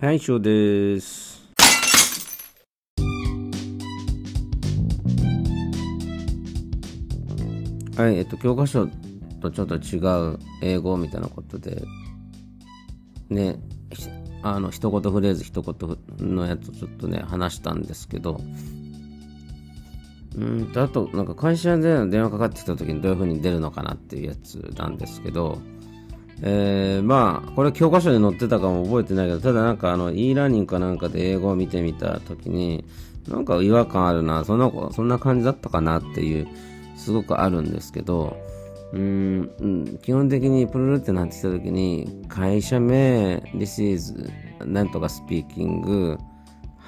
はい、以上です。はい、えっと、教科書とちょっと違う英語みたいなことで、ね、あの、一言フレーズ一言のやつをちょっとね、話したんですけど、うんと、あと、なんか会社で電話かかってきた時にどういう風に出るのかなっていうやつなんですけど、えー、まあ、これ教科書に載ってたかも覚えてないけど、ただなんかあの、e ラーニングかなんかで英語を見てみたときに、なんか違和感あるな、そんな、そんな感じだったかなっていう、すごくあるんですけど、うん、基本的にプルルってなってきたときに、会社名、This is なんとか speaking,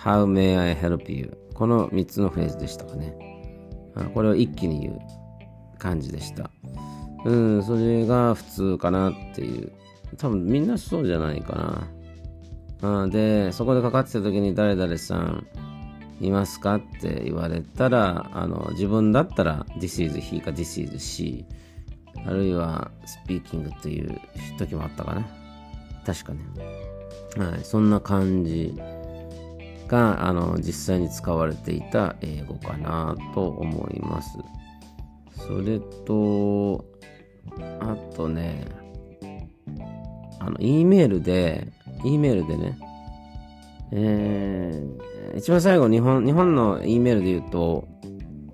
How may I help you? この3つのフレーズでしたかね。これを一気に言う感じでした。うん、それが普通かなっていう。多分みんなそうじゃないかな。あで、そこでかかってた時に誰々さんいますかって言われたら、あの、自分だったら This is he か This is she。あるいは speaking という時もあったかな。確かね。はい、そんな感じが、あの、実際に使われていた英語かなと思います。それと、あとね、あの、E メールで、E メールでね、えー、一番最後、日本、日本の E メールで言うと、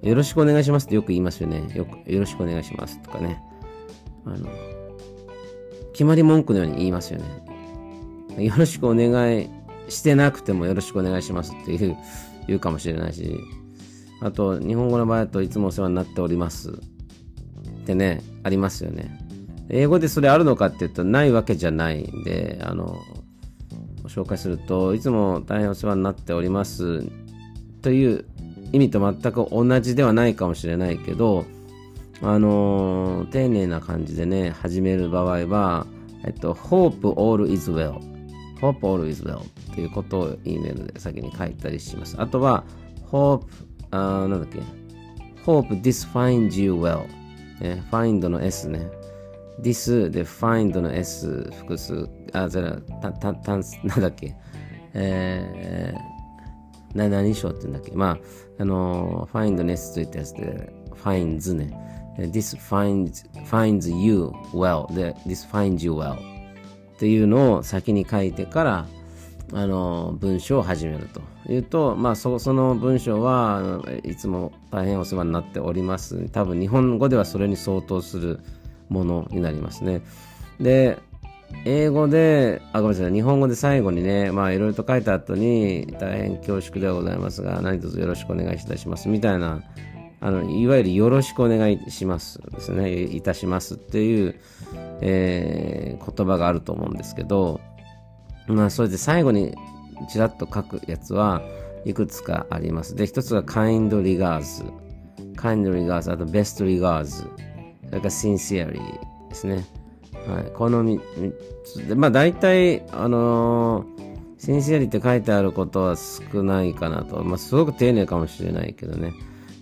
よろしくお願いしますってよく言いますよね。よく、よろしくお願いしますとかね。あの、決まり文句のように言いますよね。よろしくお願いしてなくてもよろしくお願いしますっていう、言うかもしれないし、あと、日本語の場合だといつもお世話になっておりますってね、ありますよね。英語でそれあるのかって言ったらないわけじゃないんで、あの、紹介すると、いつも大変お世話になっておりますという意味と全く同じではないかもしれないけど、あの丁寧な感じでね、始める場合は、えっと、hope all is well。hope all is well っていうことを E メールで先に書いたりします。あとは、hope あなんだっけ？Hope this finds you well、ね、find の S ね。this で find の S 複数あじゃあたたたんなんだっけ？えー、な何章って言うんだっけ？まああの find の S ついたやつで finds ね。this finds, finds you well で this finds you well っていうのを先に書いてからあの文章を始めると。いうと、まあ、そその文章はいつも大変お世話になっております。多分日本語ではそれに相当するものになりますね。で英語であごめんなさい日本語で最後にねまあいろいろと書いた後に大変恐縮ではございますが何卒よろしくお願いいたしますみたいなあのいわゆるよろしくお願いしますですね。いたしますっていう、えー言葉があると思うんですけどまあ、それで最後にちらっと書くやつはいくつかあります。で、一つが kind regards。kind regards、あと best regards。それから sincerely ですね。はい。この3つで、まあ大体、あのー、sincerely って書いてあることは少ないかなと。まあすごく丁寧かもしれないけどね。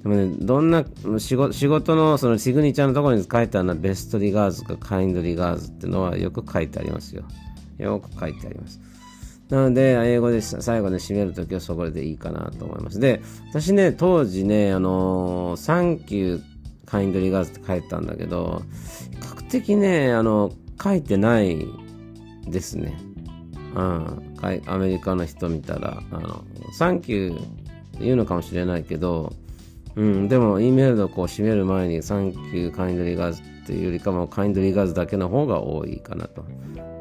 でもね、どんな仕事仕事のそのシグニチャーのところに書いてあるのは best regards か kind regards っていうのはよく書いてありますよ。よく書いてあります。なので、英語で最後で締めるときはそこでいいかなと思います。で、私ね、当時ね、あのー、サンキュー、カインドリガーズって書いてたんだけど、比較的ね、あの、書いてないですね。うん。アメリカの人見たら、あの、サンキュー言うのかもしれないけど、うん、でも、E メールのこう締める前に、サンキュー、カインドリガーズっていうよりかも、カインドリガーズだけの方が多いかなと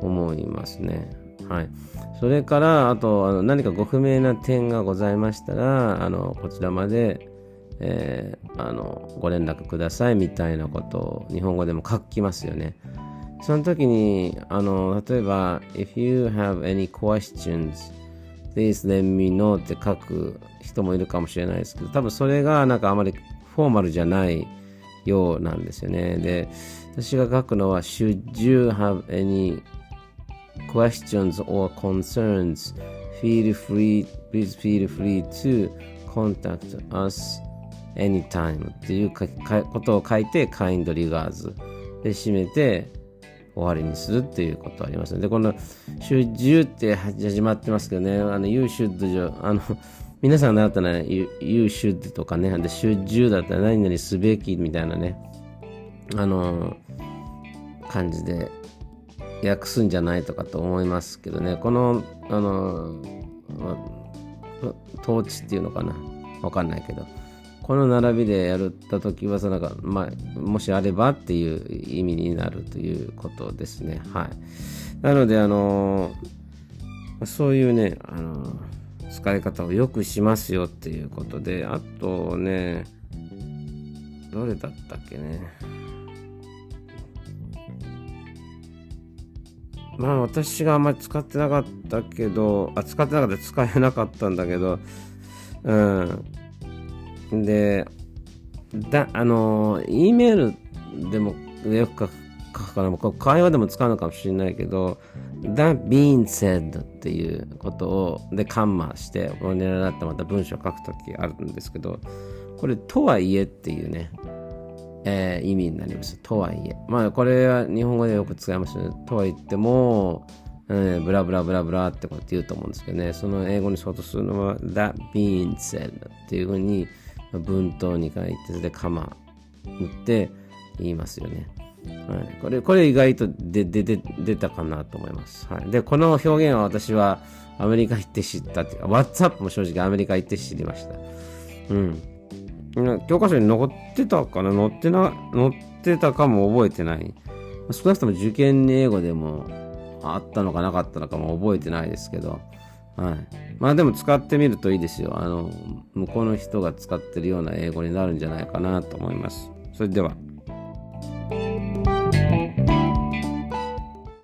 思いますね。はい。それから、あと、あの何かご不明な点がございましたら、あの、こちらまで、えー、あの、ご連絡くださいみたいなことを日本語でも書きますよね。その時に、あの、例えば、if you have any questions, please let me know って書く人もいるかもしれないですけど、多分それがなんかあまりフォーマルじゃないようなんですよね。で、私が書くのは、should you have any questions or concerns, feel free, please feel free to contact us anytime っていうことを書いて kind regards で締めて終わりにするっていうことありますので、この should って始まってますけどね、あの you should、あの、皆さん習ったら、ね、you, should とかね、で should だったら何々すべきみたいなね、あの、感じで訳すんじゃないとかと思いますけどね、この、あの、統治っていうのかな、わかんないけど、この並びでやった時はそのなんか、まあ、もしあればっていう意味になるということですね。はい。なので、あのそういうね、あの使い方をよくしますよっていうことで、あとね、どれだったっけね。まあ私があんまり使ってなかったけど、あ、使ってなかった、使えなかったんだけど、うん。で、だ、あの、E メールでもよく書くかな、会話でも使うのかもしれないけど、that being said っていうことを、で、カンマして、これ狙ってまた文章書くときあるんですけど、これ、とはいえっていうね、えー、意味になります。とはいえ。まあ、これは日本語でよく使いますね。とは言っても、うん、ブラブラブラブラってこと言うと思うんですけどね、その英語に相当するのは、that being said っていうふうに、文頭に書いて、でカマ打って言いますよね。はい、これ、これ意外と出でで出たかなと思います。はい。で、この表現は私はアメリカ行って知ったっていうか、WhatsApp も正直アメリカ行って知りました。うん。教科書に残ってたかな？載ってな、載ってたかも覚えてない。少なくとも受験英語でもあったのかなかったのかも覚えてないですけど、はい。まあでも使ってみるといいですよ。あの、向こうの人が使ってるような英語になるんじゃないかなと思います。それでは。